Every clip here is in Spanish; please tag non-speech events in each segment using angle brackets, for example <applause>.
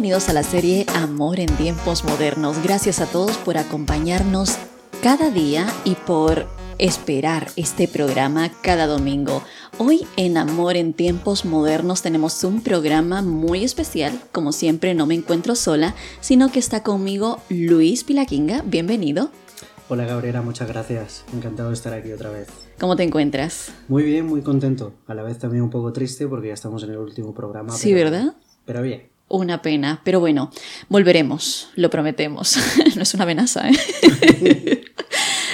bienvenidos a la serie Amor en tiempos modernos. Gracias a todos por acompañarnos cada día y por esperar este programa cada domingo. Hoy en Amor en tiempos modernos tenemos un programa muy especial. Como siempre no me encuentro sola, sino que está conmigo Luis Pilaquinga. Bienvenido. Hola Gabriela, muchas gracias. Encantado de estar aquí otra vez. ¿Cómo te encuentras? Muy bien, muy contento. A la vez también un poco triste porque ya estamos en el último programa. Sí, ¿verdad? Pero bien. Una pena, pero bueno, volveremos, lo prometemos. <laughs> no es una amenaza, ¿eh? <laughs>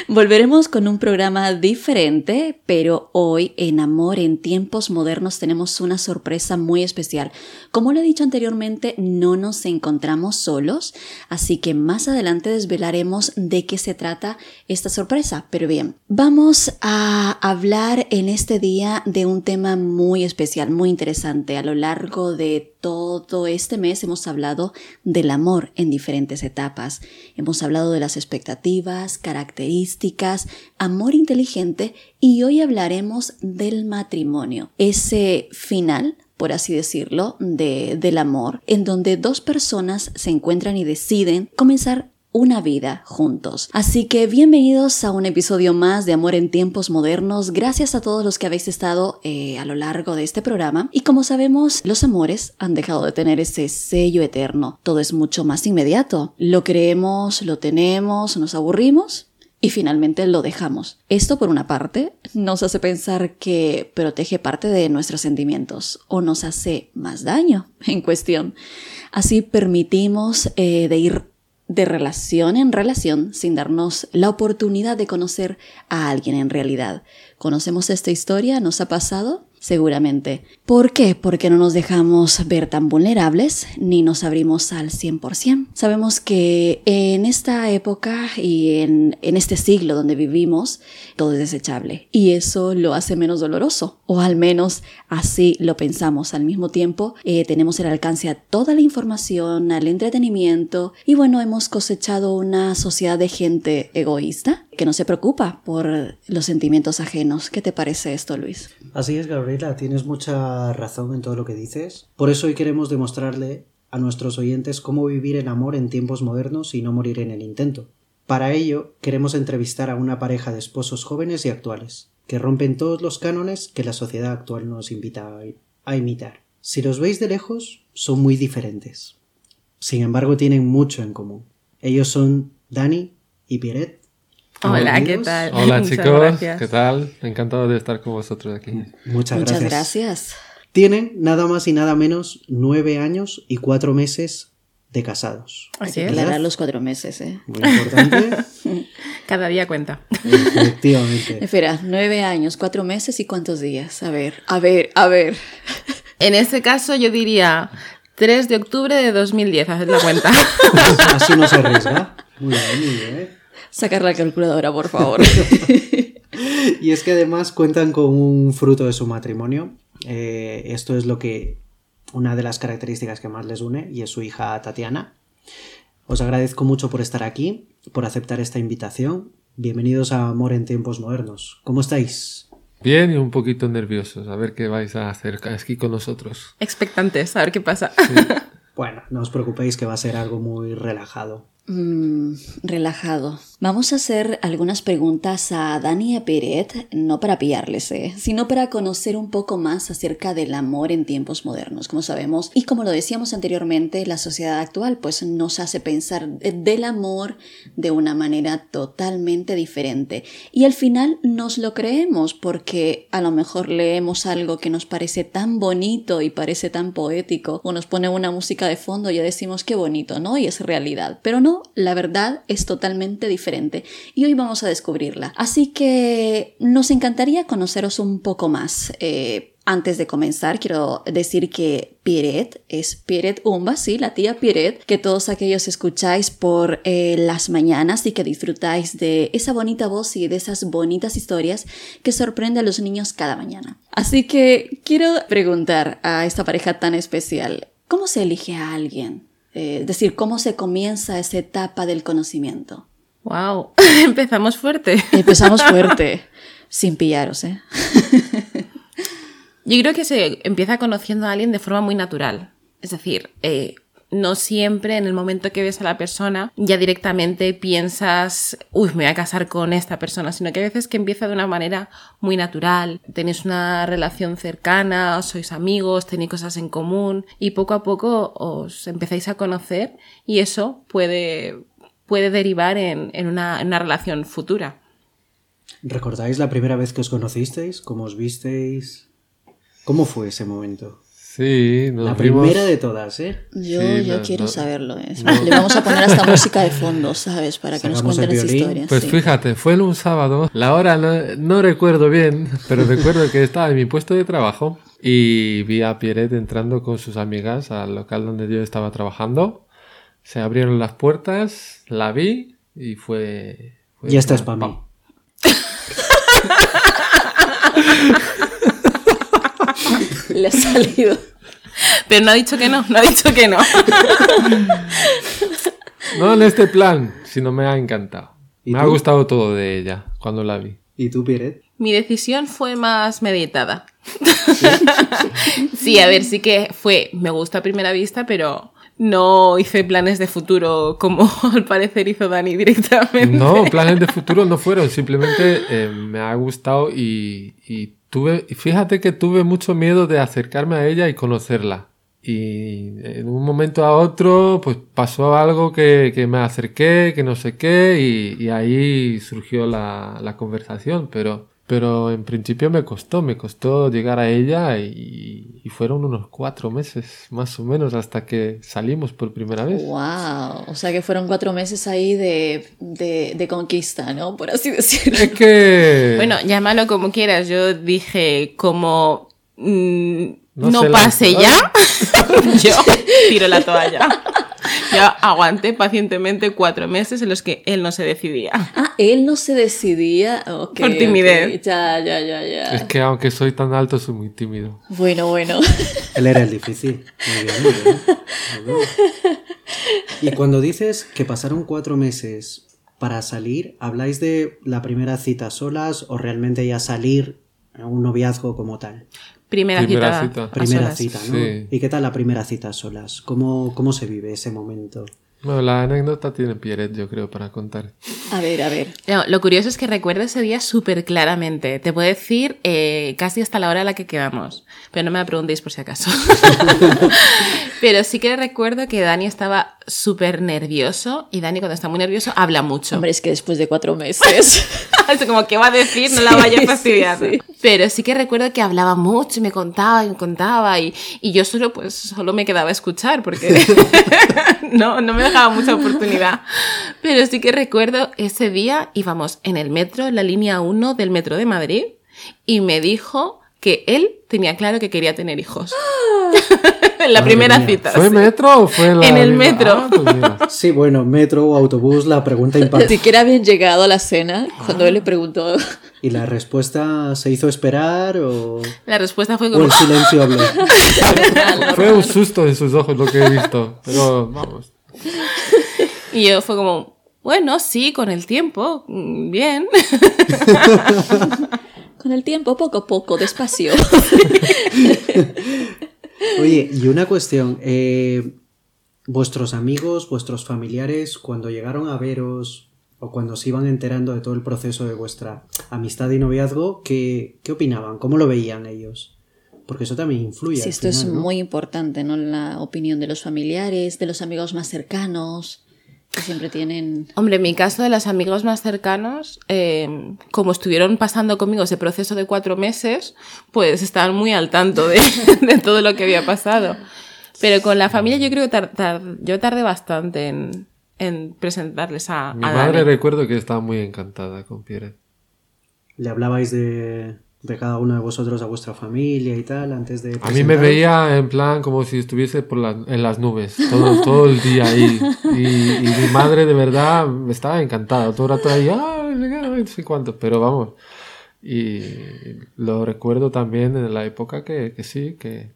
Volveremos con un programa diferente, pero hoy en Amor en tiempos modernos tenemos una sorpresa muy especial. Como lo he dicho anteriormente, no nos encontramos solos, así que más adelante desvelaremos de qué se trata esta sorpresa. Pero bien, vamos a hablar en este día de un tema muy especial, muy interesante. A lo largo de todo este mes hemos hablado del amor en diferentes etapas. Hemos hablado de las expectativas, características, amor inteligente y hoy hablaremos del matrimonio. Ese final por así decirlo, de, del amor, en donde dos personas se encuentran y deciden comenzar una vida juntos. Así que bienvenidos a un episodio más de Amor en tiempos modernos. Gracias a todos los que habéis estado eh, a lo largo de este programa. Y como sabemos, los amores han dejado de tener ese sello eterno. Todo es mucho más inmediato. Lo creemos, lo tenemos, nos aburrimos y finalmente lo dejamos. Esto, por una parte, nos hace pensar que protege parte de nuestros sentimientos o nos hace más daño <laughs> en cuestión. Así permitimos eh, de ir de relación en relación sin darnos la oportunidad de conocer a alguien en realidad. ¿Conocemos esta historia? ¿Nos ha pasado? Seguramente. ¿Por qué? Porque no nos dejamos ver tan vulnerables ni nos abrimos al 100%. Sabemos que en esta época y en, en este siglo donde vivimos, todo es desechable. Y eso lo hace menos doloroso. O al menos así lo pensamos. Al mismo tiempo, eh, tenemos el alcance a toda la información, al entretenimiento. Y bueno, hemos cosechado una sociedad de gente egoísta que no se preocupa por los sentimientos ajenos. ¿Qué te parece esto, Luis? Así es, Tienes mucha razón en todo lo que dices. Por eso hoy queremos demostrarle a nuestros oyentes cómo vivir el amor en tiempos modernos y no morir en el intento. Para ello, queremos entrevistar a una pareja de esposos jóvenes y actuales, que rompen todos los cánones que la sociedad actual nos invita a imitar. Si los veis de lejos, son muy diferentes. Sin embargo, tienen mucho en común. Ellos son Dani y Pierret, Hola, ¿qué tal? Hola chicos, ¿qué tal? Encantado de estar con vosotros aquí. Muchas, Muchas gracias. gracias. Tienen nada más y nada menos nueve años y cuatro meses de casados. Así es. Aclarar los cuatro meses, ¿eh? Muy importante. <laughs> Cada día cuenta. Efectivamente. <laughs> Espera, nueve años, cuatro meses y cuántos días. A ver, a ver, a ver. <laughs> En este caso yo diría 3 de octubre de 2010, haced la cuenta. Así no se arriesga. Muy bien, muy bien. Sacar la calculadora, por favor. <laughs> Y es que además cuentan con un fruto de su matrimonio. Eh, esto es lo que. Una de las características que más les une, y es su hija Tatiana. Os agradezco mucho por estar aquí, por aceptar esta invitación. Bienvenidos a Amor en tiempos modernos. ¿Cómo estáis? Bien y un poquito nerviosos, a ver qué vais a hacer aquí con nosotros. Expectantes, a ver qué pasa. <laughs> Bueno, no os preocupéis que va a ser algo muy relajado. Mm, relajado. Vamos a hacer algunas preguntas a Dani y Peret, no para pillarles, ¿eh? sino para conocer un poco más acerca del amor en tiempos modernos. Como sabemos, y como lo decíamos anteriormente, la sociedad actual pues nos hace pensar del amor de una manera totalmente diferente. Y al final nos lo creemos porque a lo mejor leemos algo que nos parece tan bonito y parece tan poético, o nos pone una música de fondo y ya decimos qué bonito, ¿no? Y es realidad. Pero no, la verdad es totalmente diferente y hoy vamos a descubrirla. Así que nos encantaría conoceros un poco más. Eh, antes de comenzar, quiero decir que Piret es Piret Umba, sí, la tía Piret, que todos aquellos escucháis por eh, las mañanas y que disfrutáis de esa bonita voz y de esas bonitas historias que sorprende a los niños cada mañana. Así que quiero preguntar a esta pareja tan especial, ¿cómo se elige a alguien? Eh, es decir, ¿cómo se comienza esa etapa del conocimiento? Wow, <laughs> empezamos fuerte. Empezamos fuerte, <laughs> sin pillaros, ¿eh? Yo creo que se empieza conociendo a alguien de forma muy natural. Es decir, eh, no siempre en el momento que ves a la persona ya directamente piensas, uy, me voy a casar con esta persona, sino que a veces que empieza de una manera muy natural, tenéis una relación cercana, sois amigos, tenéis cosas en común y poco a poco os empezáis a conocer y eso puede, puede derivar en, en una, en una relación futura. ¿Recordáis la primera vez que os conocisteis? ¿Cómo os visteis? ¿Cómo fue ese momento? Sí, nos la vimos- primera de todas, ¿eh? Yo, Sí, yo no, quiero no. saberlo. ¿eh? Le vamos a poner hasta música de fondo, ¿sabes? Para que nos cuenten esa historia. Pues sí. fíjate, fue en un sábado. La hora no, no recuerdo bien, pero recuerdo que estaba en mi puesto de trabajo y vi a Pierret entrando con sus amigas al local donde yo estaba trabajando. Se abrieron las puertas, la vi y fue. fue Y esta es pam, para mí. <laughs> <laughs> Le ha salido. Pero no ha dicho que no, no ha dicho que no. <laughs> No en este plan, sino me ha encantado. ¿Y Me ha gustado todo de ella cuando la vi. ¿Y tú, Piret? Mi decisión fue más meditada. <laughs> sí, a ver, sí que fue, me gusta a primera vista, pero no hice planes de futuro como al parecer hizo Dani directamente. No, planes de futuro no fueron, simplemente eh, me ha gustado y, y tuve, fíjate que tuve mucho miedo de acercarme a ella y conocerla. Y en un momento a otro, pues pasó algo que, que me acerqué, que no sé qué, y, y ahí surgió la, la conversación, pero, pero en principio me costó, me costó llegar a ella y, y fueron unos cuatro meses, más o menos, hasta que salimos por primera vez. Wow. O sea que fueron cuatro meses ahí de, de, de conquista, ¿no? Por así decirlo. Es que... Bueno, llámalo como quieras. Yo dije, como mm, No no, se pase ya, <laughs> yo tiro la toalla. Yo aguanté pacientemente cuatro meses en los que él no se decidía. Ah, él no se decidía. Por timidez. Ya, ya, ya, ya. Es que aunque soy tan alto, soy muy tímido. Bueno, bueno. Él era el difícil. Muy bien, muy bien. Muy bien. Y cuando dices que pasaron cuatro meses para salir, ¿habláis de la primera cita solas o realmente ya salir a un noviazgo como tal? Primera, Primera cita. Primera solas. cita, ¿no? Sí. ¿Y qué tal la primera cita solas? ¿Cómo, cómo se vive ese momento? Bueno, la anécdota tiene Pierret, yo creo, para contar. A ver, a ver. No, lo curioso es que recuerdo ese día súper claramente. Te puedo decir eh, casi hasta la hora a la que quedamos. Pero no me la preguntéis por si acaso. <laughs> pero sí que recuerdo que Dani estaba súper nervioso. Y Dani, cuando está muy nervioso, habla mucho. Hombre, es que después de cuatro meses. <laughs> Es como que va a decir, no la vaya a sí, fastidiar. sí. Pero sí que recuerdo que hablaba mucho y me contaba y me contaba. Y, y yo solo, pues, solo me quedaba a escuchar porque <laughs> no, no me dejaba mucha oportunidad. <laughs> Pero sí que recuerdo ese día íbamos en el metro, en la línea 1 del metro de Madrid. Y me dijo que él tenía claro que quería tener hijos. en <laughs> la Madre primera mía. cita. ¿Fue sí. metro o fue en la En el metro. Ah, pues. <laughs> Sí, bueno, metro o autobús, la pregunta Ni impacta. siquiera habían llegado a la cena cuando él le preguntó. ¿Y la respuesta se hizo esperar o, La respuesta fue o como... el silencio habló? Fue un susto en sus ojos lo que he visto. Pero vamos. <laughs> Y yo fue como, bueno, sí, con el tiempo, mm, bien. <laughs> Con el tiempo, poco a poco, despacio. <laughs> Oye, y una cuestión. eh, vuestros amigos, vuestros familiares, cuando llegaron a veros o cuando se iban enterando de todo el proceso de vuestra amistad y noviazgo, ¿qué, qué opinaban? ¿Cómo lo veían ellos? Porque eso también influye. Sí, esto es final, ¿no? muy importante, ¿no? La opinión de los familiares, de los amigos más cercanos, que siempre tienen... Hombre, en mi caso de los amigos más cercanos, eh, como estuvieron pasando conmigo ese proceso de cuatro meses, pues estaban muy al tanto de, <laughs> de todo lo que había pasado. Pero con la familia yo creo que tar- tar- yo tardé bastante en, en presentarles a, Mi a madre Dani. recuerdo que estaba muy encantada con Pierre. ¿Le hablabais de, de cada uno de vosotros a vuestra familia y tal antes de... A mí me veía en plan como si estuviese por la- en las nubes todo, todo el día ahí. Y, y mi madre de verdad estaba encantada. Todo el rato ahí, "Ah, no sé cuánto. Pero vamos. Y lo recuerdo también en la época que, que sí, que,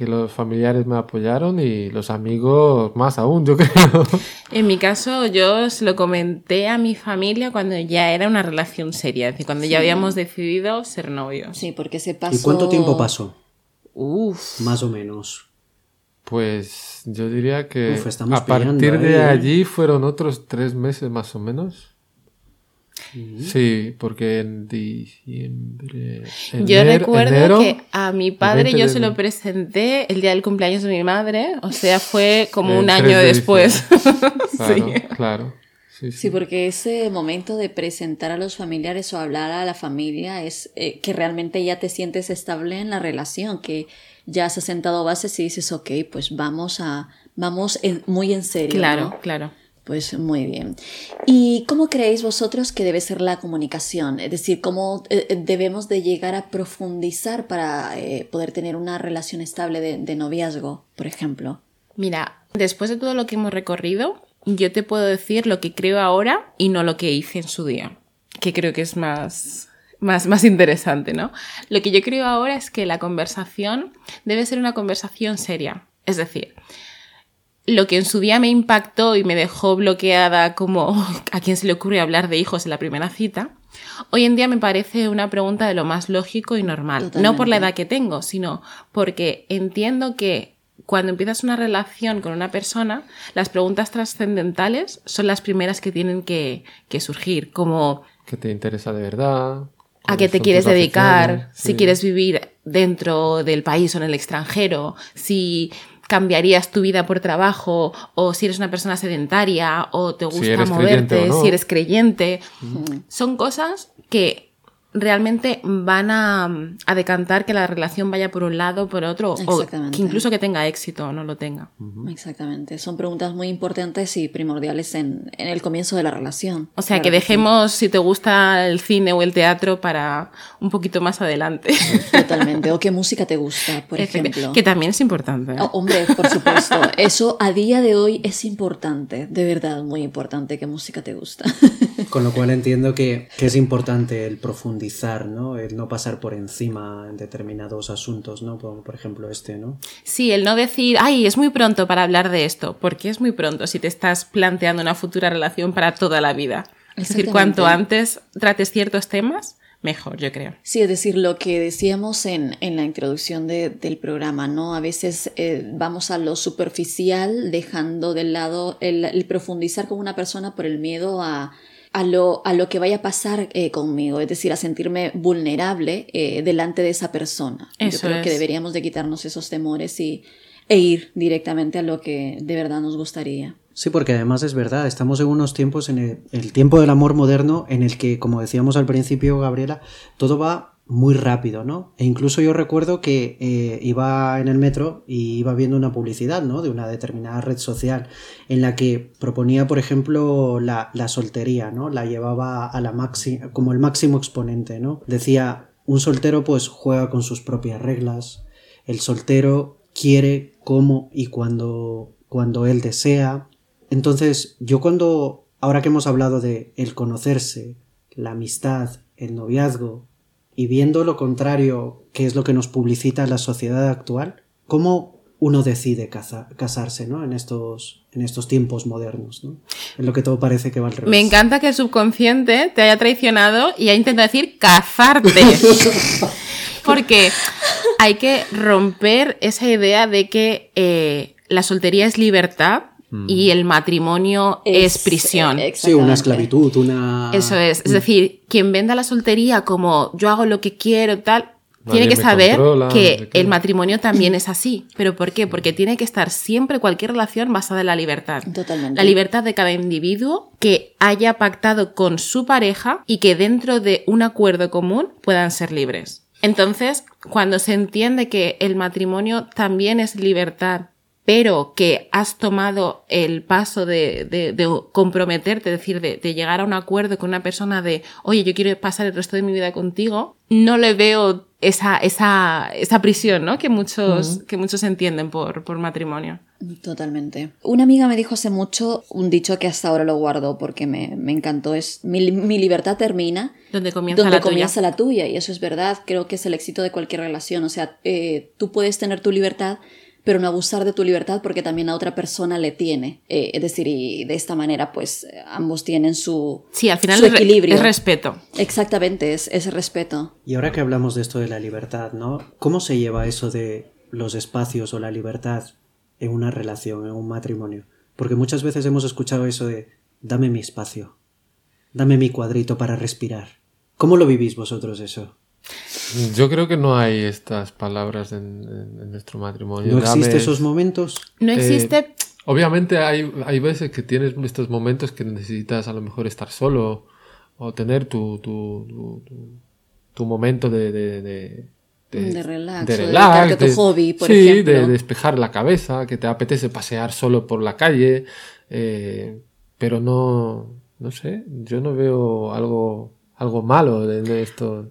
que los familiares me apoyaron y los amigos más aún, yo <laughs> creo. En mi caso, yo se lo comenté a mi familia cuando ya era una relación seria, es decir, cuando ya habíamos decidido ser novios. Sí, porque se pasó... ¿Y cuánto tiempo pasó? Uf. Más o menos. Pues yo diría que Uf, a partir pillando de ¿eh? allí fueron otros tres meses más o menos. Sí, porque en diciembre. Yo recuerdo enero, que a mi padre 20 yo se lo presenté el día del cumpleaños de mi madre, o sea, fue como un 3 año de después. <laughs> Claro, Sí. claro. Sí, sí. Sí, porque ese momento de presentar a los familiares o hablar a la familia es eh, que realmente ya te sientes estable en la relación, que ya has sentado bases y dices, ok, pues vamos a, vamos en- muy en serio. Claro, ¿no? claro. Pues muy bien. ¿Y cómo creéis vosotros que debe ser la comunicación? Es decir, ¿cómo eh, eh, debemos de llegar a profundizar para eh, poder tener una relación estable de, de noviazgo, por ejemplo? Mira, después de todo lo que hemos recorrido, yo te puedo decir lo que creo ahora y no lo que hice en su día, que creo que es más, más, más interesante, ¿no? Lo que yo creo ahora es que la conversación debe ser una conversación seria. Es decir, lo que en su día me impactó y me dejó bloqueada como <laughs> a quién se le ocurre hablar de hijos en la primera cita, hoy en día me parece una pregunta de lo más lógico y normal. No por la edad que tengo, sino porque entiendo que cuando empiezas una relación con una persona, las preguntas trascendentales son las primeras que tienen que, que surgir, como ¿Qué te interesa de verdad? a ¿Cuáles qué te quieres dedicar, si quieres vivir dentro del país o en el extranjero, si cambiarías tu vida por trabajo o si eres una persona sedentaria o te gusta moverte, no. si eres creyente. Son cosas que realmente van a, a decantar que la relación vaya por un lado o por otro o que incluso que tenga éxito o no lo tenga. Exactamente. Son preguntas muy importantes y primordiales en, en el comienzo de la relación. O sea, Claro que sí. dejemos si te gusta el cine o el teatro para un poquito más adelante. <laughs> Totalmente. O qué música te gusta, por ejemplo. Que también es importante. ¿eh? Oh, hombre, por supuesto. Eso a día de hoy es importante. De verdad, muy importante. ¿Qué música te gusta? <laughs> Con lo cual entiendo que, que es importante el profundizar, ¿no? El no pasar por encima en determinados asuntos, ¿no? Como por ejemplo este, ¿no? Sí, el no decir, ay, es muy pronto para hablar de esto, porque es muy pronto si te estás planteando una futura relación para toda la vida. Es decir, cuanto antes trates ciertos temas, mejor, yo creo. Sí, es decir, lo que decíamos en, en la introducción de- del programa, ¿no? A veces eh, vamos a lo superficial, dejando de lado el, el profundizar con una persona por el miedo a, a, lo, a lo que vaya a pasar eh, conmigo, es decir, a sentirme vulnerable eh, delante de esa persona. Eso Yo creo que deberíamos de quitarnos esos temores y, e ir directamente a lo que de verdad nos gustaría. Sí, porque además es verdad, estamos en unos tiempos, en el, el tiempo del amor moderno, en el que, como decíamos al principio, Gabriela, todo va muy rápido, ¿no? E incluso yo recuerdo que eh, iba en el metro y iba viendo una publicidad, ¿no? De una determinada red social en la que proponía, por ejemplo, la, la soltería, ¿no? La llevaba a la máxima, como el máximo exponente, ¿no? Decía, un soltero pues juega con sus propias reglas, el soltero quiere cómo y cuando, cuando él desea, entonces, yo cuando, ahora que hemos hablado de el conocerse, la amistad, el noviazgo, y viendo lo contrario, que es lo que nos publicita la sociedad actual, ¿cómo uno decide casarse ¿no? en, estos, en estos tiempos modernos? ¿no? En lo que todo parece que va al revés. Me encanta que el subconsciente te haya traicionado y haya intentado decir cazarte. <laughs> Porque hay que romper esa idea de que eh, la soltería es libertad y el matrimonio es, prisión. eh, Sí, una esclavitud, una... Eso es. Es decir, quien venda la soltería como yo hago lo que quiero, tal, Nadie tiene que saber controla, que el matrimonio también es así. ¿Pero por qué? Porque tiene que estar siempre cualquier relación basada en la libertad. Totalmente. La libertad de cada individuo que haya pactado con su pareja y que dentro de un acuerdo común puedan ser libres. Entonces, cuando se entiende que el matrimonio también es libertad, pero que has tomado el paso de, de- de comprometerte, es decir, de, de llegar a un acuerdo con una persona de, oye, yo quiero pasar el resto de mi vida contigo, no le veo esa, esa, esa prisión, ¿no? Que muchos, que muchos entienden por, por matrimonio. Totalmente. Una amiga me dijo hace mucho un dicho que hasta ahora lo guardo porque me, me encantó. Es mi, mi libertad termina Donde comienza donde la tuya. comienza la tuya. Y eso es verdad. Creo que es el éxito de cualquier relación. O sea, eh, tú puedes tener tu libertad, pero no abusar de tu libertad porque también a otra persona le tiene. Eh, es decir, y de esta manera, pues ambos tienen su, Sí, al final su es, re- equilibrio. es respeto. Exactamente, es, es respeto. Y ahora que hablamos de esto de la libertad, ¿no? ¿Cómo se lleva eso de los espacios o la libertad en una relación, en un matrimonio. Porque muchas veces hemos escuchado eso de dame mi espacio, dame mi cuadrito para respirar. ¿Cómo lo vivís vosotros eso? Yo creo que no hay estas palabras en, en- en nuestro matrimonio. ¿No existen esos momentos? No Eh, existe... Obviamente hay, hay veces que tienes estos momentos que necesitas a lo mejor estar solo o tener tu, tu, tu, tu- tu momento de, de, de, De relax, de relax, tu de- hobby, por sí, ejemplo. de despejar la cabeza, que te apetece pasear solo por la calle, eh, pero no, no sé, yo no veo algo, algo malo de, de esto.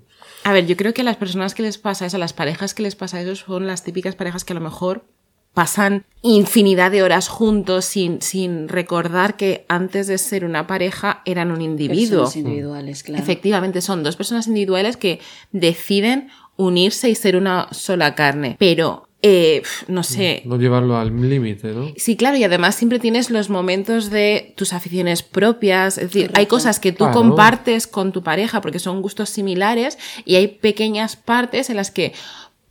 A ver, yo creo que a las personas que les pasa eso, a las parejas que les pasa eso, son las típicas parejas que a lo mejor pasan infinidad de horas juntos sin, sin recordar que antes de ser una pareja eran un individuo. Personas individuales, claro. Efectivamente, son dos personas individuales que deciden unirse y ser una sola carne. Pero, eh, no sé, No llevarlo al límite, ¿no? Sí, claro, y además siempre tienes los momentos de tus aficiones propias, es decir, hay cosas que tú Claro. compartes con tu pareja porque son gustos similares y hay pequeñas partes en las que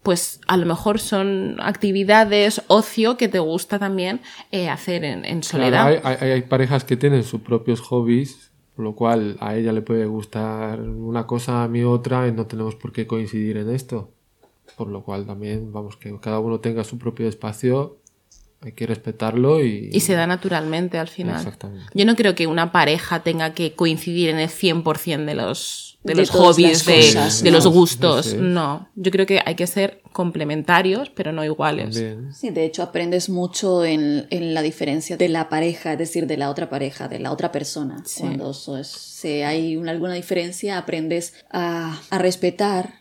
pues a lo mejor son actividades, ocio que te gusta también eh, hacer en, en soledad. Claro, hay, hay- hay parejas que tienen sus propios hobbies, por lo cual a ella le puede gustar una cosa, a mí otra, y no tenemos por qué coincidir en esto. Por lo cual también, vamos, que cada uno tenga su propio espacio, hay que respetarlo y... Y se da naturalmente al final. Exactamente. Yo no creo que una pareja tenga que coincidir en el 100% de los, de De los hobbies, de, cosas, de ¿no? los gustos. Sí, sí. No, yo creo que hay que ser complementarios, pero no iguales. También. Sí, de hecho aprendes mucho en, en la diferencia de la pareja, es decir, de la otra pareja, de la otra persona. Sí. Cuando so- si hay una- alguna diferencia, aprendes a, a respetar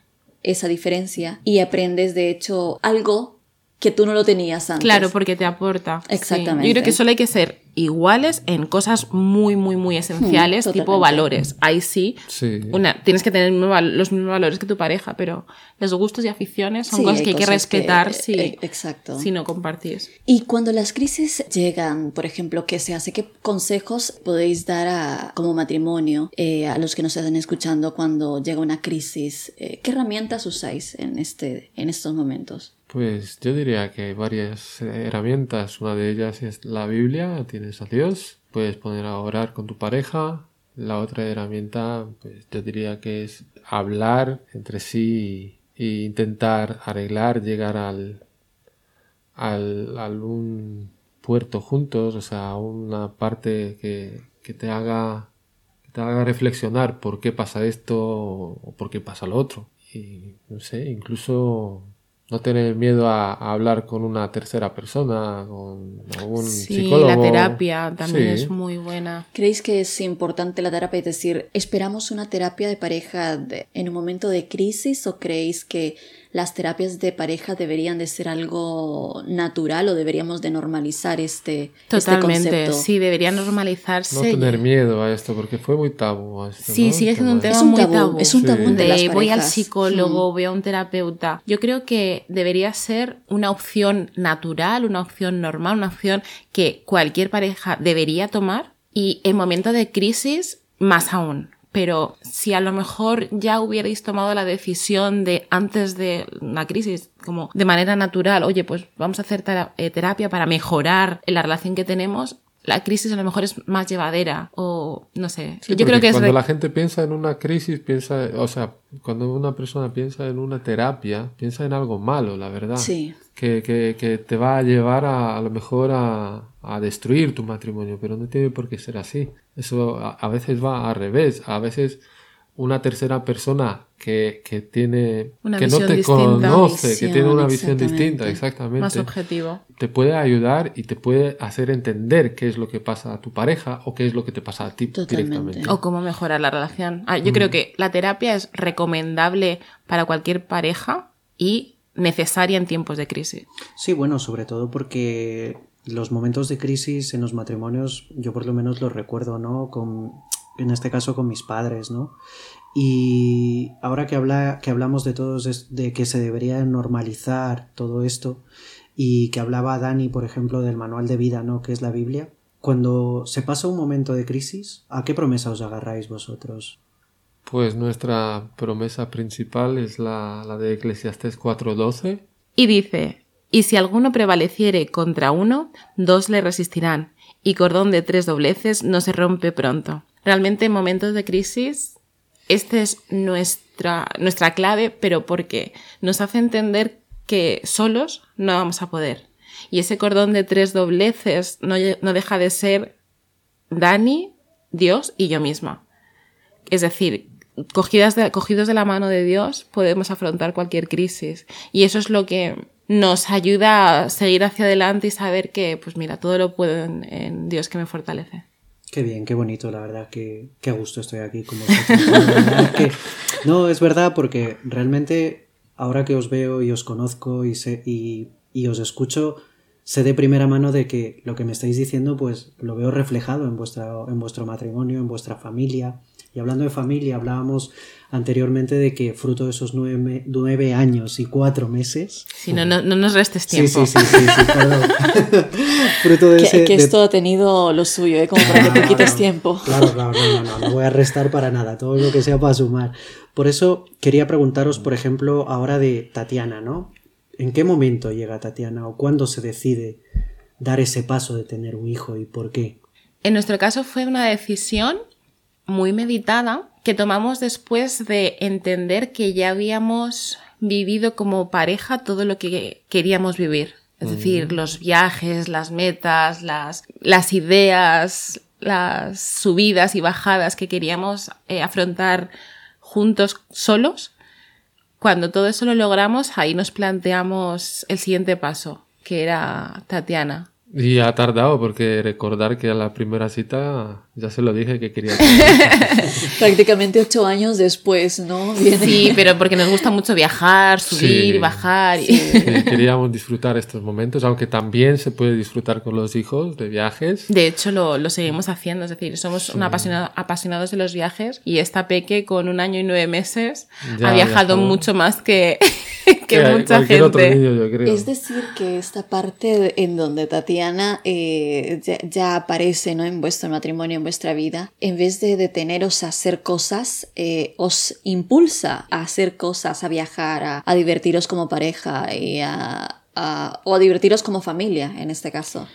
esa diferencia y aprendes, de hecho, algo que tú no lo tenías antes. Claro, porque te aporta. Sí. Exactamente. Yo creo que solo hay que ser iguales en cosas muy, muy, muy esenciales, tipo totalmente. valores. Ahí sí, Sí. una, tienes que tener los mismos valores que tu pareja, pero los gustos y aficiones son Sí, cosas que hay que respetar que- si, eh, exacto. si no compartís. Y cuando las crisis llegan, por ejemplo, ¿qué se hace? ¿Qué consejos podéis dar a, como matrimonio eh, a los que nos están escuchando cuando llega una crisis? Eh, ¿Qué herramientas usáis en, este, en estos momentos? Pues yo diría que hay varias herramientas. Una de ellas es la Biblia, tienes a Dios, puedes poner a orar con tu pareja. La otra herramienta, pues yo diría que es hablar entre sí e intentar arreglar, llegar al, al, algún puerto juntos, o sea, una parte que, que te haga que te haga reflexionar por qué pasa esto o por qué pasa lo otro. Y no sé, incluso no tener miedo a, a hablar con una tercera persona, con algún Sí, psicólogo. la terapia también Sí. es muy buena. ¿Creéis que es importante la terapia? Es decir, ¿esperamos una terapia de pareja de- en un momento de crisis o creéis que las terapias de pareja deberían de ser algo natural o deberíamos de normalizar este, este Totalmente, concepto? sí, debería No normalizarse. tener miedo a esto, porque fue muy tabú. a esto, Sí, ¿no? sigue siendo un de- tema Es un muy tabú, tabú. es un tabú Sí. entre las de voy al psicólogo, voy a un terapeuta. Yo creo que debería ser una opción natural, una opción normal, una opción que cualquier pareja debería tomar y en momento de crisis más aún. Pero si a lo mejor ya hubierais tomado la decisión de antes de una crisis, como de manera natural, oye, pues vamos a hacer eh, terapia para mejorar la relación que tenemos, la crisis a lo mejor es más llevadera o no sé. Sí, Yo creo que cuando la gente piensa en una crisis, piensa, o sea, cuando una persona piensa en una terapia, piensa en algo malo, la verdad. Sí. Que, que, que te va a llevar a, a lo mejor a, a destruir tu matrimonio, pero no tiene por qué ser así. Eso a, a veces va al revés. A veces una tercera persona que, que tiene Una que no visión te distinta. conoce, que Visión, tiene una visión exactamente. distinta, exactamente más objetivo. te puede ayudar y te puede hacer entender qué es lo que pasa a tu pareja o qué es lo que te pasa a ti Totalmente. directamente. O cómo mejorar la relación. Ah, Mm. yo creo que la terapia es recomendable para cualquier pareja y necesaria en tiempos de crisis. Sí, bueno, sobre todo porque los momentos de crisis en los matrimonios, yo por lo menos los recuerdo, ¿no? Con, en este caso con mis padres, ¿no? Y ahora que, habla, que hablamos de todos, es- de que se debería normalizar todo esto, y que hablaba Dani, por ejemplo, del manual de vida, ¿no? Que es la Biblia. Cuando se pasa un momento de crisis, ¿a qué promesa os agarráis vosotros? Pues nuestra promesa principal es la, la de Eclesiastés 4.12. Y dice, Y si alguno prevaleciere contra uno, dos le resistirán, y cordón de tres dobleces no se rompe pronto. Realmente en momentos de crisis, esta es nuestra, nuestra clave, pero porque nos hace entender que solos no vamos a poder. Y ese cordón de tres dobleces no, no deja de ser Dani, Dios y yo misma. Es decir, cogidas cogidos de la mano de Dios podemos afrontar cualquier crisis. Y eso es lo que nos ayuda a seguir hacia adelante y saber que, pues mira, todo lo puedo en, Dios que me fortalece. Qué bien, qué bonito, la verdad, que, qué a gusto estoy aquí. Como no, es verdad, porque realmente ahora que os veo y os conozco y, sé, y, y os escucho, sé de primera mano de que lo que me estáis diciendo, pues lo veo reflejado en, vuestra, en vuestro matrimonio, en vuestra familia. Y hablando de familia, hablábamos anteriormente de que fruto de esos nueve, años y cuatro meses. Si no, no, nos restes tiempo. Sí, sí, sí, sí, perdón. <laughs> fruto de que, que esto ha tenido lo suyo, ¿eh? como para que te quites tiempo. Claro, claro, no, no, no, no voy a restar para nada, todo lo que sea para sumar. Por eso quería preguntaros, por ejemplo, ahora de Tatiana, ¿no? ¿En qué momento llega Tatiana o cuándo se decide dar ese paso de tener un hijo y por qué? En nuestro caso fue una decisión muy meditada que tomamos después de entender que ya habíamos vivido como pareja todo lo que queríamos vivir. Es decir, los viajes, las metas, las, las ideas, las subidas y bajadas que queríamos eh, afrontar juntos solos. Cuando todo eso lo logramos, ahí nos planteamos el siguiente paso, que era Tatiana. Y ha tardado porque recordar que a la primera cita ya se lo dije que quería. <laughs> Prácticamente ocho años después, ¿no? Sí, pero porque nos gusta mucho viajar, subir, y bajar. Y... queríamos disfrutar estos momentos, aunque también se puede disfrutar con los hijos de viajes. De hecho, lo, lo seguimos haciendo, es decir, somos un apasionado, apasionados de los viajes y esta Peque con un año y nueve meses ha viajado mucho más que, <laughs> que, mucha gente. Es decir, que esta parte en donde Tatiana eh, ya, aparece ¿no? en vuestro matrimonio, en vuestra vida, en vez de deteneros a hacer cosas, eh, os impulsa a hacer cosas, a viajar, a, divertiros como pareja y a, o a divertiros como familia, en este caso.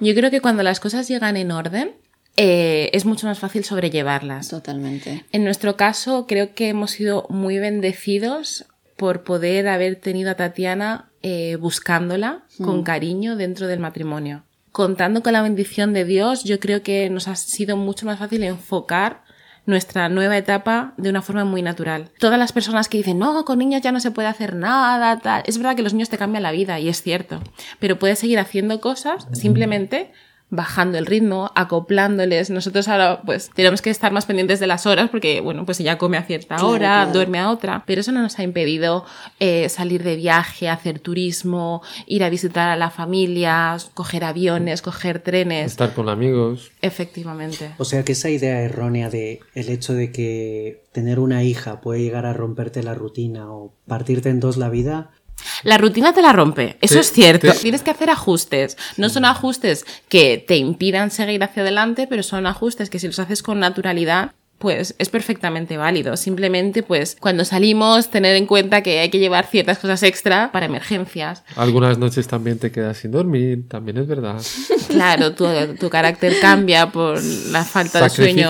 Yo creo que cuando las cosas llegan en orden, eh, es mucho más fácil sobrellevarlas. Totalmente. En nuestro caso, creo que hemos sido muy bendecidos por poder haber tenido a Tatiana eh, buscándola con mm. cariño dentro del matrimonio. Contando con la bendición de Dios, yo creo que nos ha sido mucho más fácil enfocar nuestra nueva etapa de una forma muy natural. Todas las personas que dicen, no, con niños ya no se puede hacer nada, tal. Es verdad que los niños te cambian la vida y es cierto, pero puedes seguir haciendo cosas simplemente bajando el ritmo, acoplándoles. Nosotros ahora pues tenemos que estar más pendientes de las horas porque, bueno, pues ella come a cierta hora, duerme a otra, pero eso no nos ha impedido eh, salir de viaje, hacer turismo, ir a visitar a la familia, coger aviones, coger trenes. Estar con amigos. Efectivamente. O sea que esa idea errónea de el hecho de que tener una hija puede llegar a romperte la rutina o partirte en dos la vida, la rutina te la rompe, eso es cierto. Tienes que hacer ajustes. No son ajustes que te impidan seguir hacia adelante, pero son ajustes que si los haces con naturalidad, pues es perfectamente válido. Simplemente, pues cuando salimos, tener en cuenta que hay que llevar ciertas cosas extra para emergencias. Algunas noches también te quedas sin dormir, también es verdad. <laughs> Claro, tu, tu carácter cambia por la falta de sueño.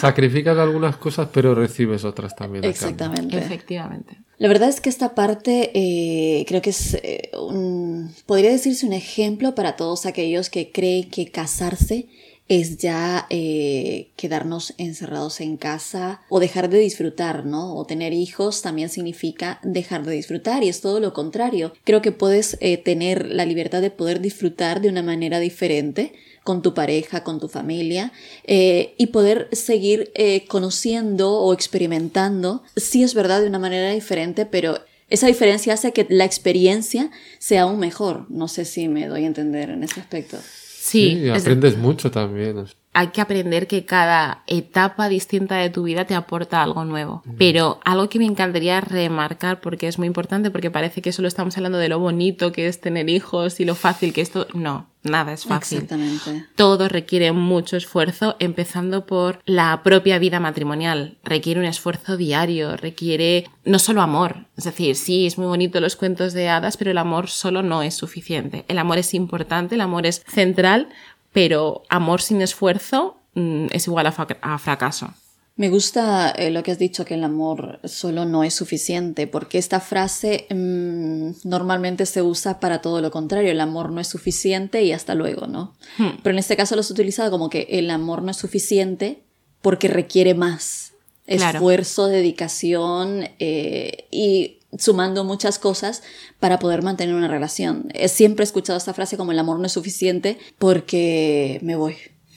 sacrificas algunas <laughs> cosas, pero recibes otras también. Exactamente. Efectivamente. La verdad es que esta parte eh, creo que es eh, un, podría decirse un ejemplo para todos aquellos que creen que casarse es ya eh, quedarnos encerrados en casa o dejar de disfrutar, ¿no? O tener hijos también significa dejar de disfrutar y es todo lo contrario. Creo que puedes eh, tener la libertad de poder disfrutar de una manera diferente con tu pareja, con tu familia eh, y poder seguir conociendo o experimentando. Sí es verdad de una manera diferente, pero esa diferencia hace que la experiencia sea aún mejor. No sé si me doy a entender en ese aspecto. Sí, aprendes mucho también. Hay que aprender que cada etapa distinta de tu vida te aporta algo nuevo. Pero algo que me encantaría remarcar, porque es muy importante, porque parece que solo estamos hablando de lo bonito que es tener hijos y lo fácil que es todo. No, nada es fácil. Exactamente. Todo requiere mucho esfuerzo, empezando por la propia vida matrimonial. Requiere un esfuerzo diario, requiere no solo amor. Es decir, sí, es muy bonito los cuentos de hadas, pero el amor solo no es suficiente. El amor es importante, el amor es central, pero amor sin esfuerzo mm, es igual a, fracaso. Me gusta eh, lo que has dicho, que el amor solo no es suficiente, porque esta frase mm, normalmente se usa para todo lo contrario, el amor no es suficiente y hasta luego, ¿no? Hmm. Pero en este caso lo has utilizado como que el amor no es suficiente porque requiere más Claro. esfuerzo, dedicación eh, y sumando muchas cosas para poder mantener una relación. Eh, Siempre he escuchado esta frase como el amor no es suficiente porque me voy.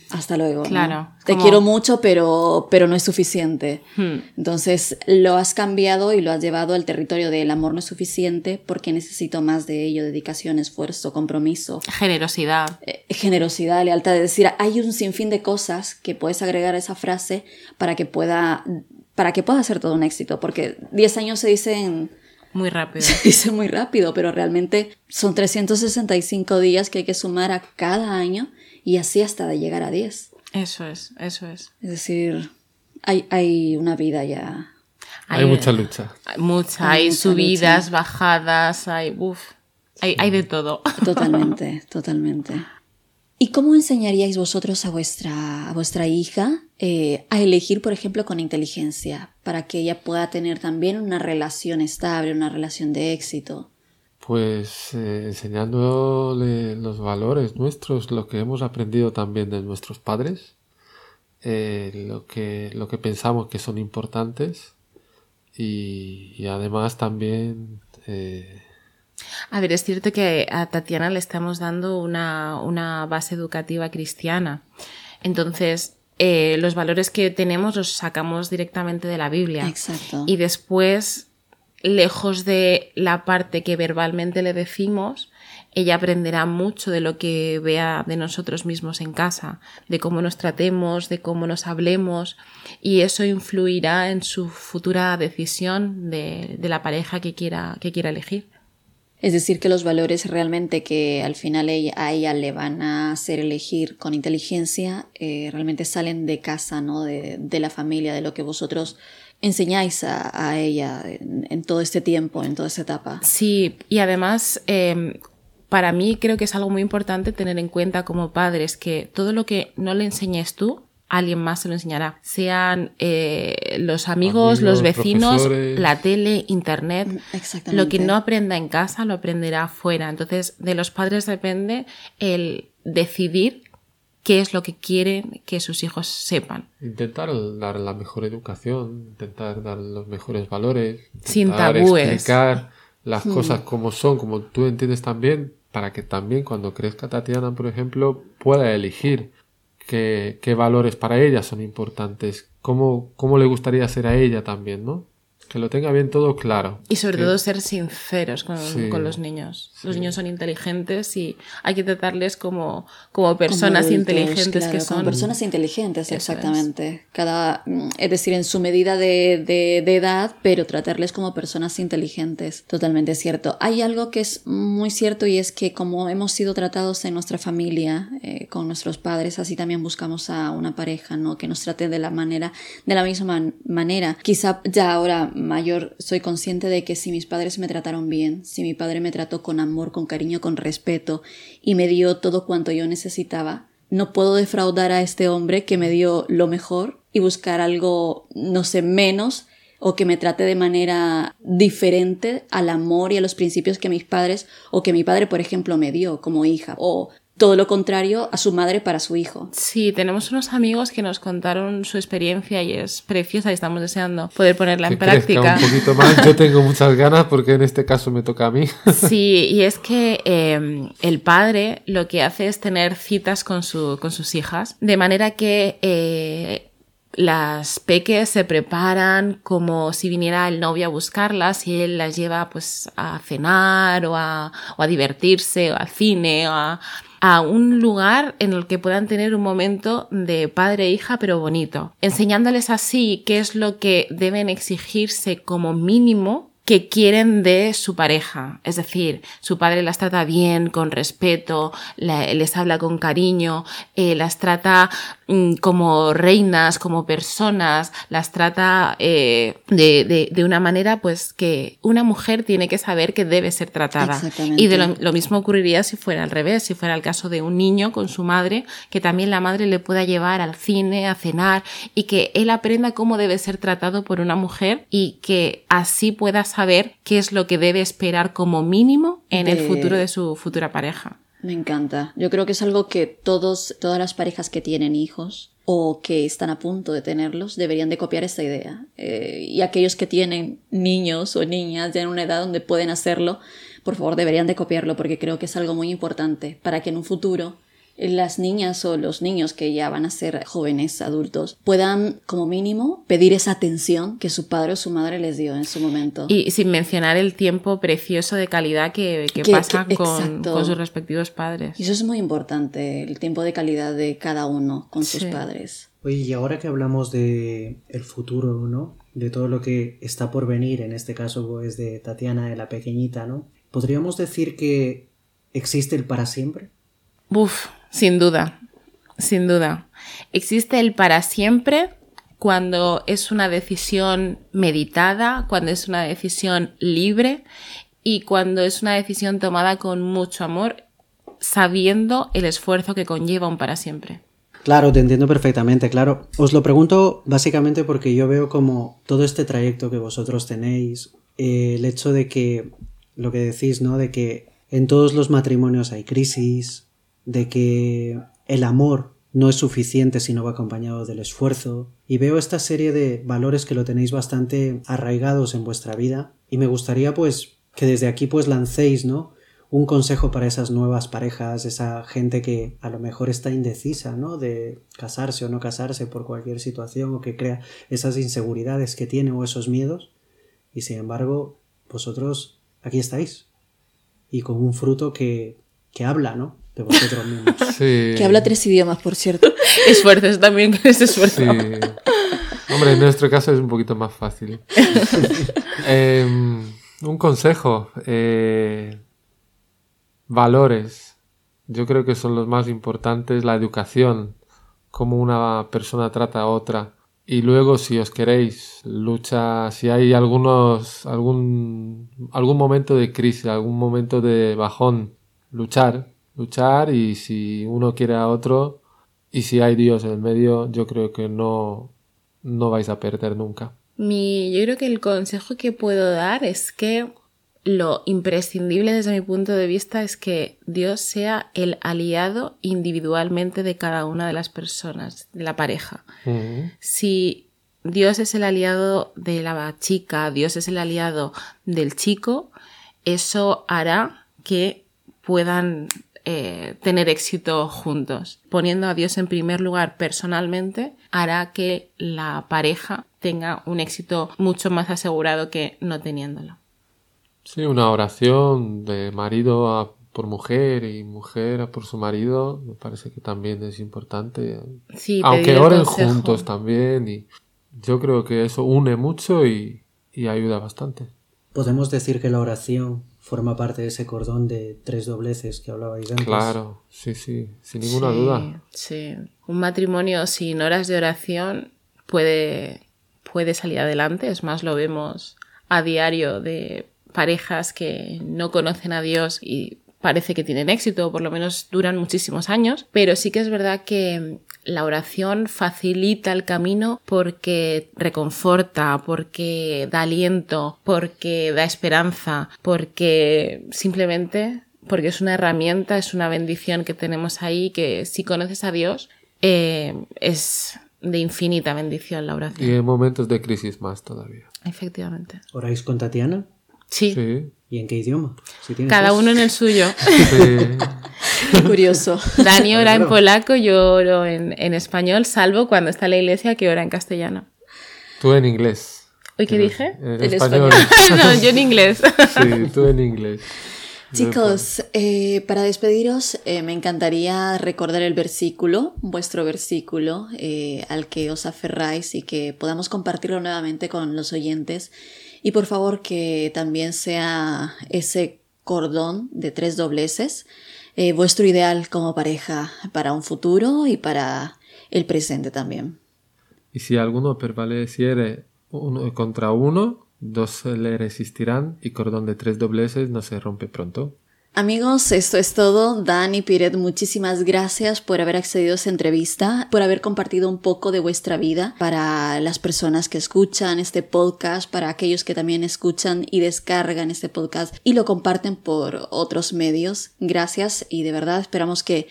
Hasta luego. ¿no? Claro, Te quiero mucho, pero, pero no es suficiente. Hmm. Entonces lo has cambiado y lo has llevado al territorio del amor no es suficiente porque necesito más de ello, dedicación, esfuerzo, compromiso, Generosidad. eh, generosidad, lealtad. Es decir, hay un sinfín de cosas que puedes agregar a esa frase para que pueda, para que pueda ser todo un éxito. Porque 10 años se dicen, Muy rápido. <laughs> se dice muy rápido, pero realmente son 365 días que hay que sumar a cada año y así hasta de llegar a 10. Eso es, eso es. Es decir, hay, hay una vida ya. Hay mucha lucha. Hay mucha, Hay hay mucha subidas, lucha. bajadas, hay, uf, hay, hay de todo. <laughs> Totalmente, totalmente. ¿Y cómo enseñaríais vosotros a vuestra, a vuestra hija eh, a elegir, por ejemplo, con inteligencia, para que ella pueda tener también una relación estable, una relación de éxito? Pues eh, enseñándole los valores nuestros, lo que hemos aprendido también de nuestros padres, eh, lo, que, lo que pensamos que son importantes y, además también A ver, es cierto que a Tatiana le estamos dando una, una base educativa cristiana. Entonces, eh, los valores que tenemos los sacamos directamente de la Biblia. Exacto. Y después, lejos de la parte que verbalmente le decimos, ella aprenderá mucho de lo que vea de nosotros mismos en casa, de cómo nos tratemos, de cómo nos hablemos, y eso influirá en su futura decisión de, de la pareja que quiera, que quiera elegir. Es decir, que los valores realmente que al final a ella le van a hacer elegir con inteligencia, eh, realmente salen de casa, ¿no? De, de la familia, de lo que vosotros enseñáis a, a ella en, todo este tiempo, en toda esta etapa. Sí, y además, eh, para mí creo que es algo muy importante tener en cuenta como padres que todo lo que no le enseñes tú, alguien más se lo enseñará. Sean eh, los amigos, Amigos, los vecinos, profesores. la tele, internet. Exactamente. Lo que no aprenda en casa lo aprenderá afuera. Entonces, de los padres depende el decidir qué es lo que quieren que sus hijos sepan. intentar dar la mejor educación, intentar dar los mejores valores, Sin tabúes. explicar las cosas como son, como tú entiendes también, para que también cuando crezca Tatiana, por ejemplo, pueda elegir qué, qué valores para ella son importantes, cómo, cómo le gustaría ser a ella también, ¿no? Que lo tenga bien todo claro. Y sobre Que- todo ser sinceros con, Sí. con los niños. Los Sí. niños son inteligentes y hay que tratarles como, como personas Como adultos, inteligentes que claro, como son. personas inteligentes, Eso es. exactamente. Cada, mm, es decir, en su medida de, de- de edad, pero tratarles como personas inteligentes. Totalmente cierto. Hay algo que es muy cierto y es que como hemos sido tratados en nuestra familia, eh, con nuestros padres, así también buscamos a una pareja, ¿no? Que nos trate de la manera, de la misma man- manera. Quizá ya ahora mayor soy consciente de que si mis padres me trataron bien, si mi padre me trató con amor, con cariño, con respeto y me dio todo cuanto yo necesitaba, no puedo defraudar a este hombre que me dio lo mejor y buscar algo, no sé, menos o que me trate de manera diferente al amor y a los principios que mis padres o que mi padre, por ejemplo, me dio como hija. O todo lo contrario a su madre para su hijo. Sí, tenemos unos amigos que nos contaron su experiencia y es preciosa y estamos deseando poder ponerla en que práctica. un poquito más. Yo tengo <laughs> muchas ganas porque en este caso me toca a mí. <laughs> Sí, y es que eh, el padre lo que hace es tener citas con, su, con sus hijas, de manera que eh, las peques se preparan como si viniera el novio a buscarlas y él las lleva pues a cenar o a, o a divertirse o al cine o a, a un lugar en el que puedan tener un momento de padre e hija, pero bonito. Enseñándoles así qué es lo que deben exigirse como mínimo que quieren de su pareja. Es decir, su padre las trata bien, con respeto, les habla con cariño, eh, las trata como reinas, como personas, las trata eh, de, de, una manera pues que una mujer tiene que saber que debe ser tratada. Y de lo, lo, mismo ocurriría si fuera al revés, si fuera el caso de un niño con su madre, que también la madre le pueda llevar al cine, a cenar y que él aprenda cómo debe ser tratado por una mujer y que así pueda saber qué es lo que debe esperar como mínimo en el futuro de su futura pareja. Me encanta. Yo creo que es algo que todos, todas las parejas que tienen hijos o que están a punto de tenerlos deberían de copiar esta idea. Eh, y aquellos que tienen niños o niñas ya en una edad donde pueden hacerlo, por favor deberían de copiarlo porque creo que es algo muy importante para que en un futuro las niñas o los niños que ya van a ser jóvenes, adultos, puedan como mínimo pedir esa atención que su padre o su madre les dio en su momento. Y sin mencionar el tiempo precioso de calidad que, que, pasan con, sus respectivos padres. Y eso es muy importante, el tiempo de calidad de cada uno con sus padres. Oye, y ahora que hablamos de el futuro, ¿no? De todo lo que está por venir, en este caso pues de Tatiana, de la pequeñita, ¿no? ¿Podríamos decir que existe el para siempre? Uf, sin duda, sin duda. Existe el para siempre cuando es una decisión meditada, cuando es una decisión libre y cuando es una decisión tomada con mucho amor, sabiendo el esfuerzo que conlleva un para siempre. Claro, te entiendo perfectamente, claro. Os lo pregunto básicamente porque yo veo como todo este trayecto que vosotros tenéis, eh, el hecho de que, lo que decís, ¿no? De que en todos los matrimonios hay crisis, de que el amor no es suficiente si no va acompañado del esfuerzo, y veo esta serie de valores que lo tenéis bastante arraigados en vuestra vida, y me gustaría pues que desde aquí pues lancéis, ¿no? un consejo para esas nuevas parejas, esa gente que a lo mejor está indecisa, ¿no? De casarse o no casarse por cualquier situación o que crea esas inseguridades que tiene o esos miedos. Y sin embargo, vosotros aquí estáis. Y con un fruto que, que habla, ¿no? De vosotros mismos. <laughs> Que habla tres idiomas, por cierto. <laughs> Esfuerzos también con <laughs> ese esfuerzo. Sí. Hombre, en nuestro caso es un poquito más fácil. Em, un consejo. Eh, valores. Yo creo que son los más importantes. La educación. Cómo una persona trata a otra. Y luego, si os queréis, lucha, si hay algunos, algún, algún momento de crisis, algún momento de bajón, luchar, luchar y si uno quiere a otro y si hay Dios en el medio, yo creo que no, no vais a perder nunca. Mi, yo creo que el consejo que puedo dar es que lo imprescindible desde mi punto de vista es que Dios sea el aliado individualmente de cada una de las personas, de la pareja. Si Dios es el aliado de la chica, Dios es el aliado del chico, eso hará que puedan eh, tener éxito juntos. Poniendo a Dios en primer lugar personalmente hará que la pareja tenga un éxito mucho más asegurado que no teniéndolo. Sí, una oración de marido a por mujer y mujer a por su marido me parece que también es importante. Sí, Aunque oren juntos también y yo creo que eso une mucho y ayuda bastante. Podemos decir que la oración forma parte de ese cordón de tres dobleces que hablabais antes. Claro, sí, sí, sin ninguna duda. Sí, un matrimonio sin horas de oración puede, puede salir adelante, es más, lo vemos a diario de parejas que no conocen a Dios y parece que tienen éxito, o por lo menos duran muchísimos años, pero sí que es verdad que la oración facilita el camino porque reconforta, porque da aliento, porque da esperanza, porque simplemente porque es una herramienta, es una bendición que tenemos ahí que si conoces a Dios eh, es de infinita bendición la oración. Y en momentos de crisis más todavía. Efectivamente. ¿Oráis con Tatiana? Sí. ¿Y en qué idioma? Cada uno en el suyo. <laughs> Curioso. <laughs> Dani ora en polaco, yo oro en, español, salvo cuando está en la iglesia que ora en castellano. Tú en inglés. ¿Hoy qué dije? En español. <laughs> no, yo en inglés. sí, tú en inglés. <laughs> Chicos, eh, para despediros, eh, me encantaría recordar el versículo, vuestro versículo, eh, al que os aferráis y que podamos compartirlo nuevamente con los oyentes. Y por favor, que también sea ese cordón de tres dobleces, vuestro ideal como pareja para un futuro y para el presente también. Y si alguno prevaleciere uno contra uno, dos le resistirán y cordón de tres dobleces no se rompe pronto. Amigos, esto es todo. Dan y Piret, muchísimas gracias por haber accedido a esta entrevista, por haber compartido un poco de vuestra vida para las personas que escuchan este podcast, para aquellos que también escuchan y descargan este podcast y lo comparten por otros medios. Gracias y de verdad esperamos que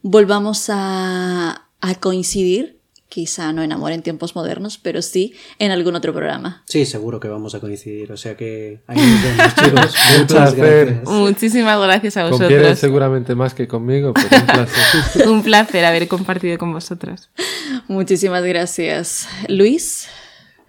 volvamos a, a coincidir quizá no en Amor en tiempos modernos, pero sí en algún otro programa. Sí, seguro que vamos a coincidir, o sea que ahí nos vemos, chicos. <laughs> Muchas gracias. Muchísimas gracias a vosotros. Con seguramente más que conmigo, pero un placer. <laughs> un placer haber compartido con vosotros. Muchísimas gracias. Luis.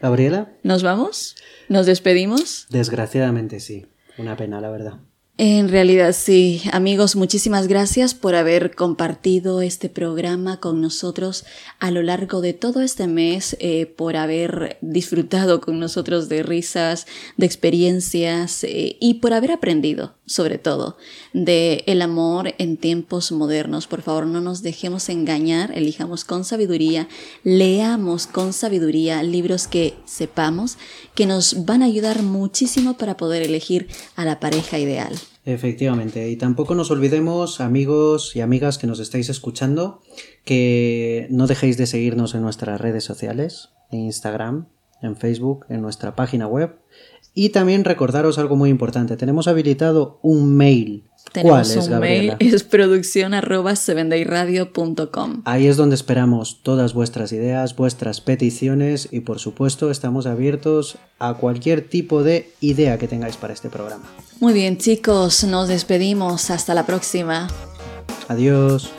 Gabriela. ¿Nos vamos? ¿Nos despedimos? Desgraciadamente sí. Una pena, la verdad. En realidad sí, amigos, muchísimas gracias por haber compartido este programa con nosotros a lo largo de todo este mes, eh, por haber disfrutado con nosotros de risas, de experiencias eh, y por haber aprendido, sobre todo, de el amor en tiempos modernos. Por favor, no nos dejemos engañar, elijamos con sabiduría, leamos con sabiduría libros que sepamos que nos van a ayudar muchísimo para poder elegir a la pareja ideal. Efectivamente, y tampoco nos olvidemos, amigos y amigas que nos estáis escuchando, que no dejéis de seguirnos en nuestras redes sociales, en Instagram, en Facebook, en nuestra página web. Y también recordaros algo muy importante, tenemos habilitado un mail tenemos ¿Cuál es, un mail, es producción arroba Ahí es donde esperamos todas vuestras ideas, vuestras peticiones y por supuesto estamos abiertos a cualquier tipo de idea que tengáis para este programa. Muy bien chicos, nos despedimos, hasta la próxima. Adiós.